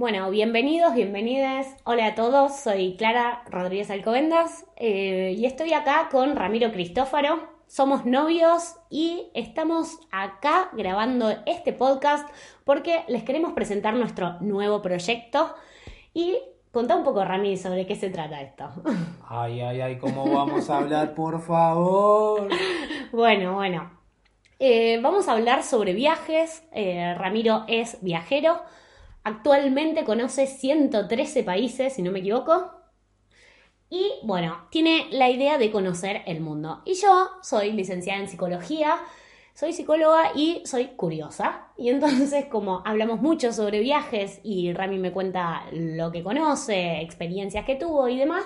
Bueno, bienvenidos, bienvenidas. Hola a todos, soy Clara Rodríguez Alcobendas eh, y estoy acá con Ramiro Cristófaro. Somos novios y estamos acá grabando este podcast porque les queremos presentar nuestro nuevo proyecto y contá un poco, Rami, sobre qué se trata esto. Ay, ay, ay, ¿cómo vamos a hablar, por favor? Bueno, bueno. Eh, vamos a hablar sobre viajes. Eh, Ramiro es viajero Actualmente conoce 113 países, si no me equivoco. Y bueno, tiene la idea de conocer el mundo. Y yo soy licenciada en psicología, soy psicóloga y soy curiosa. Y entonces, como hablamos mucho sobre viajes y Rami me cuenta lo que conoce, experiencias que tuvo y demás,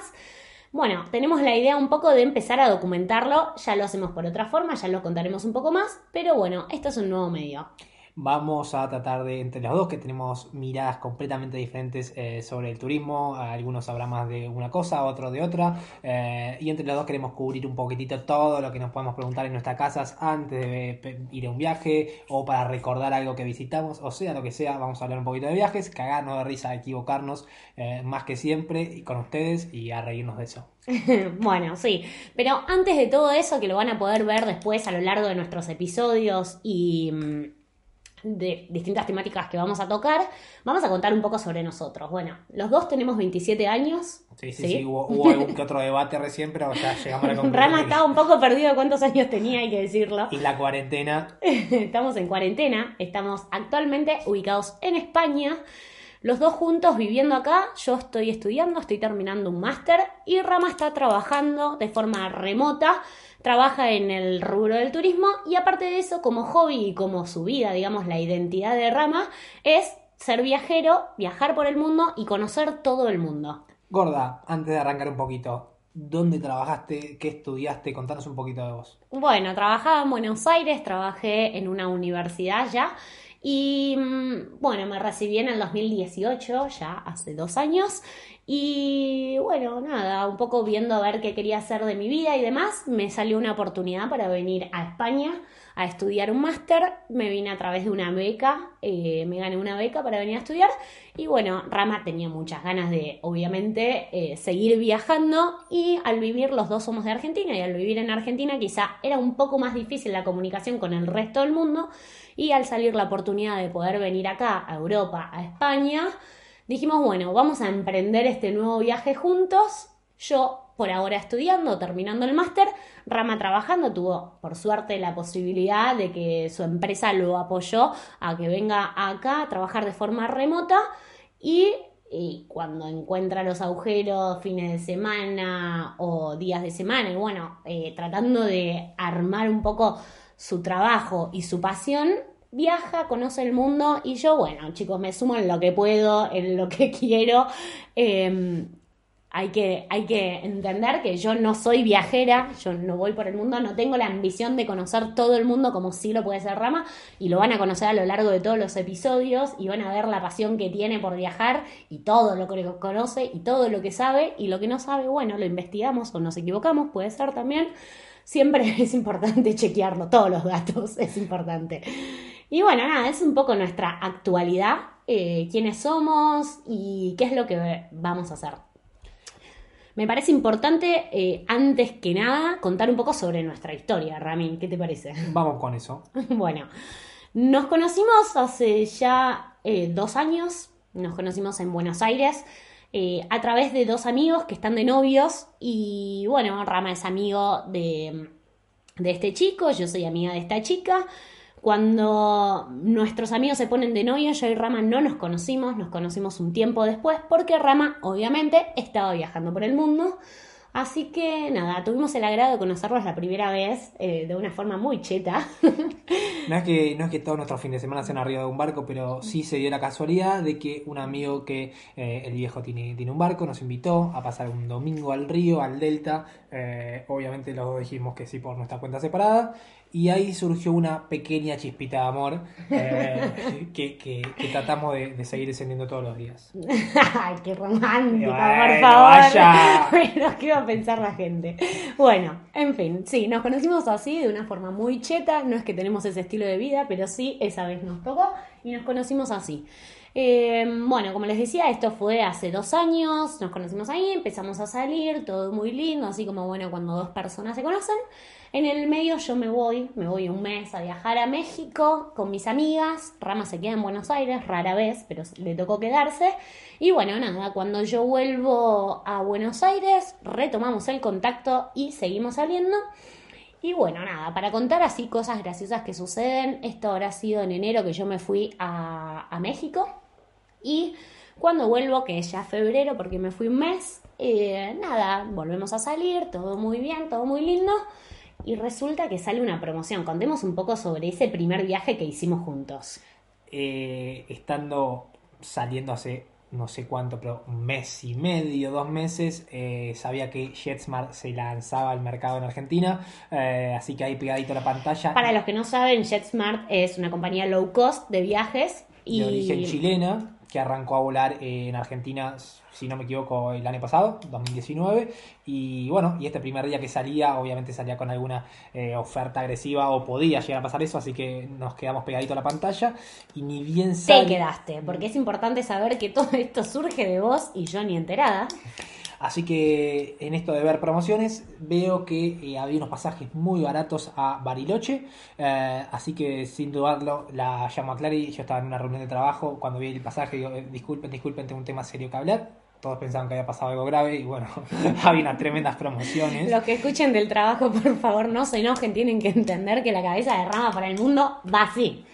bueno, tenemos la idea un poco de empezar a documentarlo. Ya lo hacemos por otra forma, ya lo contaremos un poco más. Pero bueno, esto es un nuevo medio. Vamos a tratar de, entre los dos, que tenemos miradas completamente diferentes eh, sobre el turismo, algunos habrá más de una cosa, otros de otra, eh, y entre los dos queremos cubrir un poquitito todo lo que nos podemos preguntar en nuestras casas antes de ir a un viaje o para recordar algo que visitamos, o sea, lo que sea, vamos a hablar un poquito de viajes, cagarnos de risa, equivocarnos eh, más que siempre y con ustedes y a reírnos de eso. bueno, sí, pero antes de todo eso, que lo van a poder ver después a lo largo de nuestros episodios y mm, de distintas temáticas que vamos a tocar, vamos a contar un poco sobre nosotros. Bueno, los dos tenemos 27 años. Sí, sí, sí, hubo, algún que otro debate recién, pero ya llegamos a la conclusión. Rama estaba un poco perdido de cuántos años tenía, hay que decirlo. Y la cuarentena. estamos en cuarentena, estamos actualmente ubicados en España. Los dos juntos viviendo acá, yo estoy estudiando, estoy terminando un máster y Rama está trabajando de forma remota trabaja en el rubro del turismo y aparte de eso, como hobby y como su vida, digamos, la identidad de Rama, es ser viajero, viajar por el mundo y conocer todo el mundo. Gorda, antes de arrancar un poquito, ¿dónde trabajaste? ¿Qué estudiaste? Contanos un poquito de vos. Bueno, trabajaba en Buenos Aires, trabajé en una universidad ya. Y mm, bueno, me recibí en el 2018, ya hace dos años, y bueno, nada, un poco viendo a ver qué quería hacer de mi vida y demás, me salió una oportunidad para venir a España a estudiar un máster. Me vine a través de una beca, eh, me gané una beca para venir a estudiar. Y bueno, Rama tenía muchas ganas de, obviamente, eh, seguir viajando. Y al vivir, los dos somos de Argentina, y al vivir en Argentina quizá era un poco más difícil la comunicación con el resto del mundo. Y al salir la oportunidad de poder venir acá, a Europa, a España, dijimos, bueno, vamos a emprender este nuevo viaje juntos. Yo por ahora estudiando, terminando el máster, Rama trabajando, tuvo por suerte la posibilidad de que su empresa lo apoyó a que venga acá a trabajar de forma remota y, cuando encuentra los agujeros fines de semana o días de semana y bueno, eh, tratando de armar un poco su trabajo y su pasión, viaja, conoce el mundo y yo, bueno, chicos, me sumo en lo que puedo, en lo que quiero. Em, hay que, hay que entender que yo no soy viajera, yo no voy por el mundo, no tengo la ambición de conocer todo el mundo como sí lo puede ser Rama, y lo van a conocer a lo largo de todos los episodios, y van a ver la pasión que tiene por viajar, y todo lo que conoce, y todo lo que sabe, y lo que no sabe, bueno, lo investigamos o nos equivocamos, puede ser también. Siempre es importante chequearlo, todos los datos es importante. Y bueno, nada, es un poco nuestra actualidad, eh, quiénes somos y qué es lo que vamos a hacer. Me parece importante, eh, antes que nada, contar un poco sobre nuestra historia, Ramin. ¿Qué te parece? Vamos con eso. bueno, nos conocimos hace ya eh, dos años, nos conocimos en Buenos Aires. a través de dos amigos que están de novios y bueno, Rama es amigo de, de este chico, yo soy amiga de esta chica cuando nuestros amigos se ponen de novio, yo y Rama no nos conocimos, nos conocimos un tiempo después, porque Rama obviamente estaba viajando por el mundo. Así que nada, tuvimos el agrado de conocerlos la primera vez eh, de una forma muy cheta. No es, que, no es que todos nuestros fines de semana sean arriba de un barco, pero sí se dio la casualidad de que un amigo que eh, el viejo tiene, tiene un barco nos invitó a pasar un domingo al río, al delta. Eh, obviamente los dos dijimos que sí por nuestra cuenta separada. Y ahí surgió una pequeña chispita de amor eh, que, que- que tratamos de, de seguir encendiendo todos los días. Ay, qué romántico, por favor. vaya. Bueno, ¿qué va a pensar la gente? Bueno, en fin, sí, nos conocimos así, de una forma muy cheta. No es que tenemos ese estilo de vida, pero sí, esa vez nos tocó y nos conocimos así. Eh, bueno, como les decía, esto fue hace dos años, nos conocimos ahí, empezamos a salir, todo muy lindo, así como bueno, cuando dos personas se conocen. En el medio yo me voy, me voy un mes a viajar a México con mis amigas. Rama se queda en Buenos Aires, rara vez, pero le tocó quedarse. Y bueno, nada, cuando yo vuelvo a Buenos Aires, retomamos el contacto y seguimos saliendo. Y bueno, nada, para contar así cosas graciosas que suceden, esto habrá sido en enero que yo me fui a, México. Y cuando vuelvo, que es ya febrero, porque me fui un mes, eh, nada, volvemos a salir, todo muy bien, todo muy lindo. Y resulta que sale una promoción. Contemos un poco sobre ese primer viaje que hicimos juntos. Eh, estando saliendo hace no sé cuánto, pero un mes y medio, dos meses, eh, sabía que JetSmart se lanzaba al mercado en Argentina, eh, así que ahí pegadito a la pantalla. Para los que no saben, JetSmart es una compañía low cost de viajes y de origen chilena, que arrancó a volar en Argentina, si no me equivoco, el año pasado, 2019. Y bueno, y este primer día que salía, obviamente salía con alguna eh, oferta agresiva o podía llegar a pasar eso, así que nos quedamos pegaditos a la pantalla. Y ni bien te sale. quedaste, porque es importante saber que todo esto surge de vos y yo ni enterada. Así que en esto de ver promociones, veo que eh, había unos pasajes muy baratos a Bariloche. eh, así que sin dudarlo, la llamo a Clary. Yo estaba en una reunión de trabajo. Cuando vi el pasaje, digo: eh, Disculpen, disculpen, tengo un tema serio que hablar. Todos pensaban que había pasado algo grave y bueno, había unas tremendas promociones. Los que escuchen del trabajo, por favor, no se enojen, tienen que entender que la cabeza de rama para el mundo va así.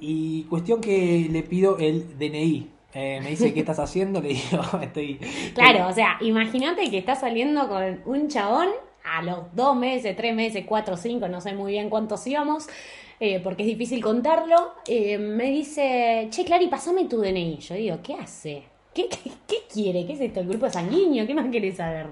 Y cuestión que le pido el DNI. Eh, me dice, ¿qué estás haciendo? Le digo, estoy... Claro, o sea, imagínate que estás saliendo con un chabón a los dos meses, tres meses, cuatro, cinco, no sé muy bien cuántos íbamos, eh, porque es difícil contarlo. eh, me dice, che, Clary, pasame tu DNI. Yo digo, ¿qué hace? ¿Qué, qué, qué quiere? ¿Qué es esto? ¿El grupo sanguíneo? ¿Qué más querés saber?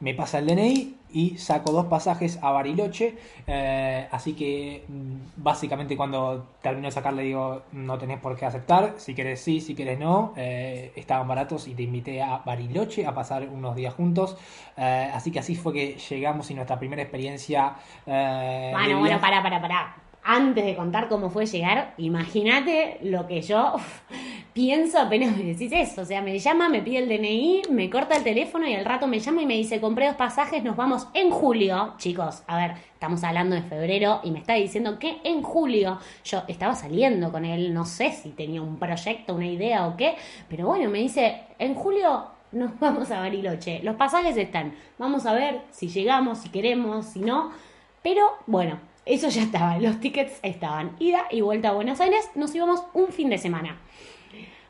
Me pasa el DNI y saco dos pasajes a Bariloche. eh, así que mm, básicamente cuando termino de sacar le digo, no tenés por qué aceptar. Si querés sí, si querés no. eh, estaban baratos y te invité a Bariloche a pasar unos días juntos. eh, así que así fue que llegamos y nuestra primera experiencia... Bueno, bueno, pará, pará, pará. Antes de contar cómo fue llegar, imagínate lo que yo pienso apenas me decís eso. O sea, me llama, me pide el DNI, me corta el teléfono y al rato me llama y me dice, compré dos pasajes, nos vamos en julio. Chicos, a ver, estamos hablando de febrero y me está diciendo que en julio yo estaba saliendo con él, no sé si tenía un proyecto, una idea o qué, pero bueno, me dice, en julio nos vamos a Bariloche. Los pasajes están. Vamos a ver si llegamos, si queremos, si no. Pero bueno, eso ya estaba. Los tickets estaban. Ida y vuelta a Buenos Aires. Nos íbamos un fin de semana.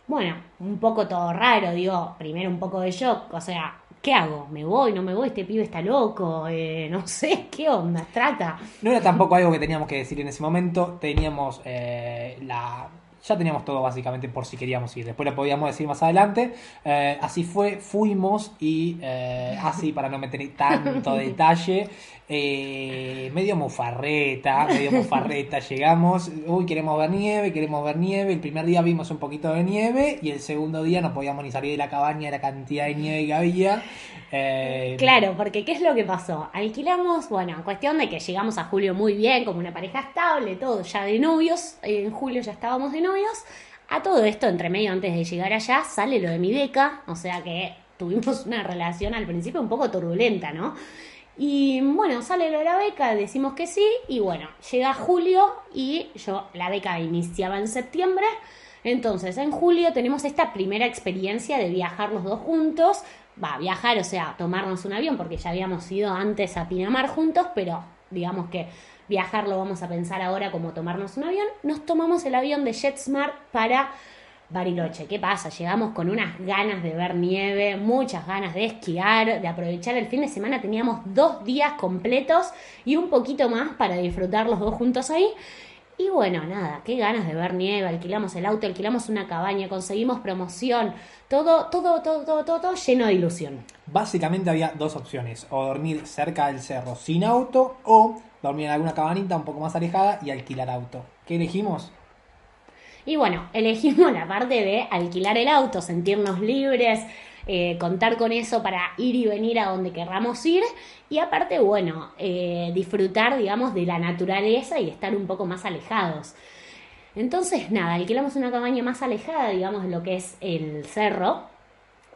Bueno, un poco todo raro, digo. Primero un poco de shock. O sea, ¿qué hago? ¿Me voy? ¿No me voy? Este pibe está loco. Eh, no sé, ¿qué onda? Trata. No era tampoco algo que teníamos que decir en ese momento. Teníamos eh, la. Ya teníamos todo básicamente por si queríamos ir. Después lo podíamos decir más adelante. Eh, así fue, fuimos y eh, así para no meter tanto detalle. eh, medio mufarreta, medio mufarreta. Llegamos, uy, queremos ver nieve, queremos ver nieve. El primer día vimos un poquito de nieve y el segundo día no podíamos ni salir de la cabaña de la cantidad de nieve que había. Eh, Claro, porque ¿qué es lo que pasó? Alquilamos, bueno, cuestión de que llegamos a julio muy bien, como una pareja estable, todo ya de novios. En julio ya estábamos de novios. A todo esto, entre medio, antes de llegar allá, sale lo de mi beca. O sea que tuvimos una relación al principio un poco turbulenta, ¿no? Y bueno, sale lo de la beca, decimos que sí, y bueno, llega julio y yo, la beca iniciaba en septiembre, entonces en julio tenemos esta primera experiencia de viajar los dos juntos, va, viajar, o sea, tomarnos un avión, porque ya habíamos ido antes a Pinamar juntos, pero digamos que viajar lo vamos a pensar ahora como tomarnos un avión, nos tomamos el avión de JetSmart para Bariloche, ¿qué pasa? Llegamos con unas ganas de ver nieve, muchas ganas de esquiar, de aprovechar el fin de semana. Teníamos dos días completos y un poquito más para disfrutar los dos juntos ahí. Y bueno, nada, qué ganas de ver nieve, alquilamos el auto, alquilamos una cabaña, conseguimos promoción, todo, todo, todo, todo, todo, todo lleno de ilusión. Básicamente había dos opciones, o dormir cerca del cerro sin auto, o dormir en alguna cabanita un poco más alejada y alquilar auto. ¿Qué elegimos? Y bueno, elegimos la parte de alquilar el auto, sentirnos libres, eh, contar con eso para ir y venir a donde querramos ir y aparte, bueno, eh, disfrutar, digamos, de la naturaleza y estar un poco más alejados. Entonces, nada, alquilamos una cabaña más alejada, digamos, de lo que es el cerro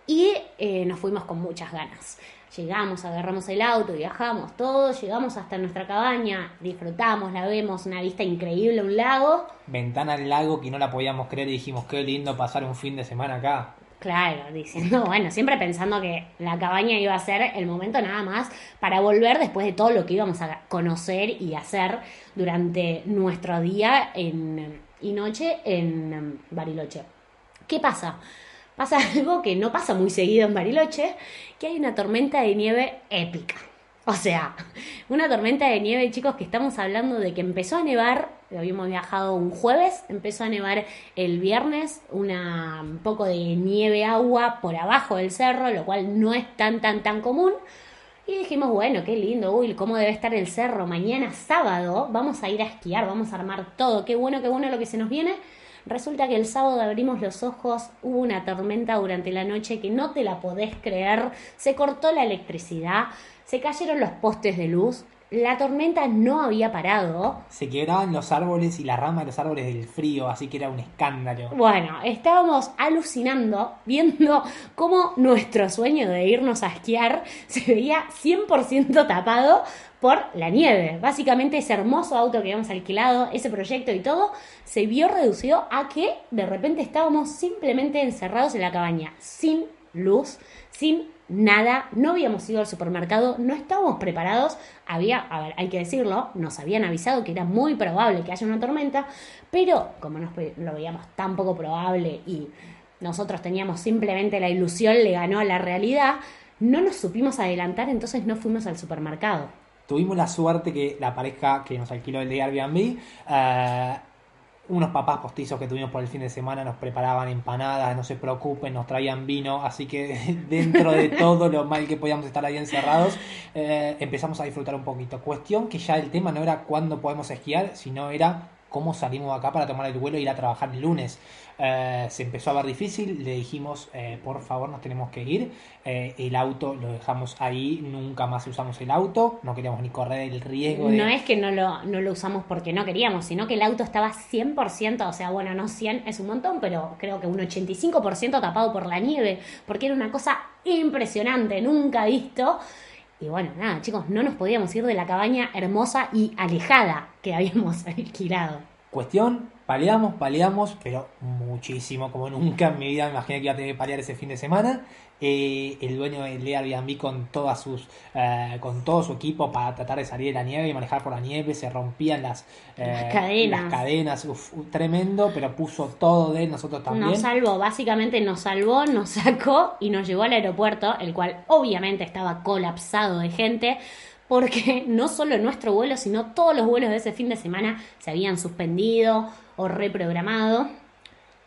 y eh, nos fuimos con muchas ganas. Llegamos, agarramos el auto, viajamos todos, llegamos hasta nuestra cabaña, disfrutamos, la vemos, una vista increíble, un lago. Ventana al lago que no la podíamos creer y dijimos, qué lindo pasar un fin de semana acá. Claro, diciendo, bueno, siempre pensando que la cabaña iba a ser el momento nada más para volver después de todo lo que íbamos a conocer y hacer durante nuestro día en, y noche en Bariloche. ¿Qué pasa? pasa algo que no pasa muy seguido en Bariloche, que hay una tormenta de nieve épica. O sea, una tormenta de nieve, chicos, que estamos hablando de que empezó a nevar, habíamos viajado un jueves, empezó a nevar el viernes, una, un poco de nieve agua por abajo del cerro, lo cual no es tan, tan, tan común. Y dijimos, bueno, qué lindo, uy, cómo debe estar el cerro. Mañana sábado vamos a ir a esquiar, vamos a armar todo. Qué bueno, qué bueno lo que se nos viene. Resulta que el sábado abrimos los ojos, hubo una tormenta durante la noche que no te la podés creer, se cortó la electricidad, se cayeron los postes de luz, la tormenta no había parado. Se quebraban los árboles y la rama de los árboles del frío, así que era un escándalo. Bueno, estábamos alucinando viendo cómo nuestro sueño de irnos a esquiar se veía 100% tapado por la nieve. Básicamente ese hermoso auto que habíamos alquilado, ese proyecto y todo, se vio reducido a que de repente estábamos simplemente encerrados en la cabaña, sin luz, sin nada, no habíamos ido al supermercado, no estábamos preparados, había, a ver, hay que decirlo, nos habían avisado que era muy probable que haya una tormenta, pero como nos, lo veíamos tan poco probable y nosotros teníamos simplemente la ilusión, le ganó la realidad, no nos supimos adelantar, entonces no fuimos al supermercado. Tuvimos la suerte que la pareja que nos alquiló el de Airbnb eh, unos papás postizos que tuvimos por el fin de semana nos preparaban empanadas, no se preocupen, nos traían vino, así que dentro de todo lo mal que podíamos estar ahí encerrados, eh, empezamos a disfrutar un poquito. Cuestión que ya el tema no era cuándo podemos esquiar, sino era cómo salimos acá para tomar el vuelo e ir a trabajar el lunes. Eh, se empezó a ver difícil, le dijimos, eh, por favor, nos tenemos que ir. Eh, el auto lo dejamos ahí, nunca más usamos el auto, no queríamos ni correr el riesgo. No es que no lo, no lo usamos porque no queríamos, sino que el auto estaba 100%, o sea, bueno, no 100 es un montón, pero creo que un 85% tapado por la nieve, porque era una cosa impresionante, nunca visto. Y bueno, nada, chicos, no nos podíamos ir de la cabaña hermosa y alejada que habíamos alquilado. Cuestión, paleamos, paleamos, pero muchísimo, como nunca en mi vida me imaginé que iba a tener que palear ese fin de semana. Eh, el dueño del Airbnb con todas sus eh, con todo su equipo para tratar de salir de la nieve y manejar por la nieve se rompían las, eh, cadenas, las cadenas tremendo pero puso todo de nosotros también nos salvó básicamente nos salvó nos sacó y nos llevó al aeropuerto el cual obviamente estaba colapsado de gente porque no solo nuestro vuelo, sino todos los vuelos de ese fin de semana se habían suspendido o reprogramado.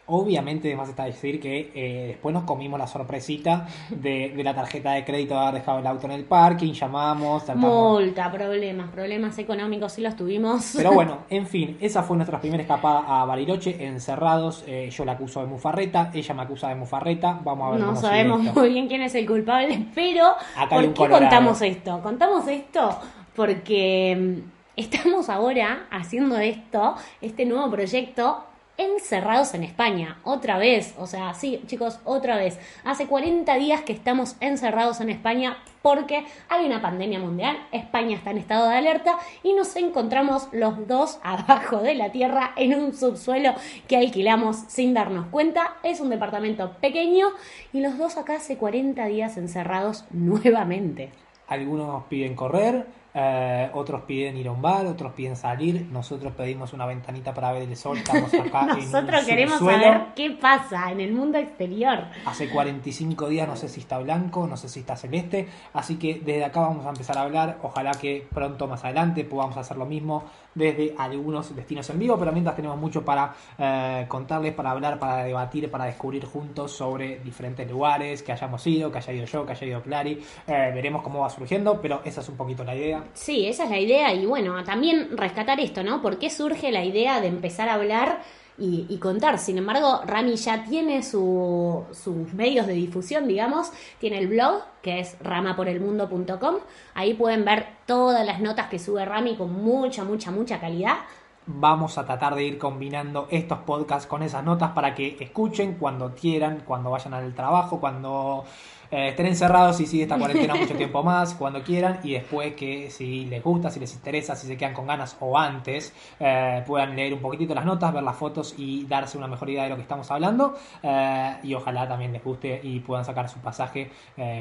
Obviamente, además está decir que eh, después nos comimos la sorpresita de, la tarjeta de crédito de haber dejado el auto en el parking, llamamos, Multa, problemas, problemas económicos, sí los tuvimos. Pero bueno, en fin, esa fue nuestra primera escapada a Bariloche, encerrados. Eh, yo la acuso de mufarreta, ella me acusa de mufarreta. Vamos a ver No sabemos muy bien quién es el culpable, pero ¿por qué contamos esto? Contamos esto porque mm, estamos ahora haciendo esto, este nuevo proyecto encerrados en España, otra vez, o sea, sí, chicos, otra vez. Hace 40 días que estamos encerrados en España porque hay una pandemia mundial, España está en estado de alerta y nos encontramos los dos abajo de la tierra en un subsuelo que alquilamos sin darnos cuenta. Es un departamento pequeño y los dos acá hace 40 días encerrados nuevamente. Algunos piden correr, eh, otros piden ir a un bar, otros piden salir, nosotros pedimos una ventanita para ver el sol, estamos acá Nosotros en queremos subsuelo. saber qué pasa en el mundo exterior. Hace 45 días no sé si está blanco, no sé si está celeste, así que desde acá vamos a empezar a hablar, ojalá que pronto más adelante podamos hacer lo mismo desde algunos destinos en vivo, pero mientras tenemos mucho para eh, contarles, para hablar, para debatir, para descubrir juntos sobre diferentes lugares que hayamos ido, que haya ido yo, que haya ido Clary, Eh, veremos cómo va surgiendo, pero esa es un poquito la idea. Sí, esa es la idea y bueno, también rescatar esto, ¿no? ¿Por qué surge la idea de empezar a hablar y, y contar? Sin embargo, Rami ya tiene su- sus medios de difusión, digamos, tiene el blog que es ramaporelmundo.com, ahí pueden ver todas las notas que sube Rami con mucha, mucha, mucha calidad. Vamos a tratar de ir combinando estos podcasts con esas notas para que escuchen cuando quieran, cuando vayan al trabajo, cuando eh, estén encerrados y sigue esta cuarentena mucho tiempo más, cuando quieran, y después que si les gusta, si les interesa, si se quedan con ganas o antes, eh, puedan leer un poquitito las notas, ver las fotos y darse una mejor idea de lo que estamos hablando. eh, y ojalá también les guste y puedan sacar su pasaje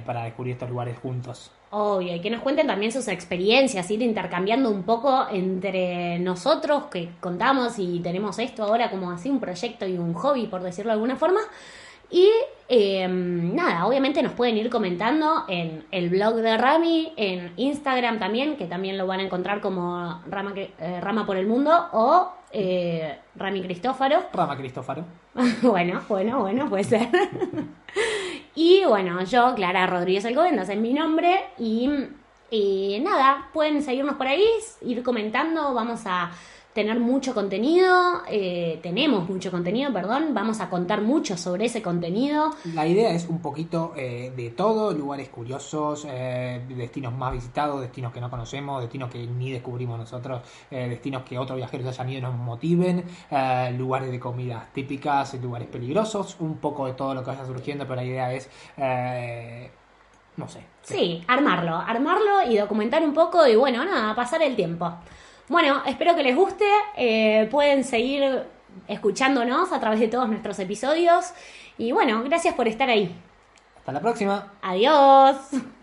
para descubrir estos lugares juntos. Obvio, y que nos cuenten también sus experiencias, ir intercambiando un poco entre nosotros que contamos y tenemos esto ahora como así un proyecto y un hobby, por decirlo de alguna forma. Y eh, nada, obviamente nos pueden ir comentando en el blog de Rami, en Instagram también, que también lo van a encontrar como Rama, eh, Rama por el Mundo o eh, Rami Cristófaro. Rama Cristófaro. bueno, bueno, bueno, puede ser. y bueno, yo, Clara Rodríguez Alcobendas es mi nombre y, y nada, pueden seguirnos por ahí, ir comentando, vamos a tener mucho contenido, eh, tenemos mucho contenido, perdón, vamos a contar mucho sobre ese contenido. La idea es un poquito eh, de todo, lugares curiosos, eh, destinos más visitados, destinos que no conocemos, destinos que ni descubrimos nosotros, eh, destinos que otros viajeros hayan ido y nos motiven, eh, lugares de comidas típicas, lugares peligrosos, un poco de todo lo que vaya surgiendo, pero la idea es, eh, no sé, Sí, armarlo, armarlo y documentar un poco y bueno, nada, pasar el tiempo. Bueno, espero que les guste, eh, pueden seguir escuchándonos a través de todos nuestros episodios y bueno, gracias por estar ahí. hasta la próxima. Adiós.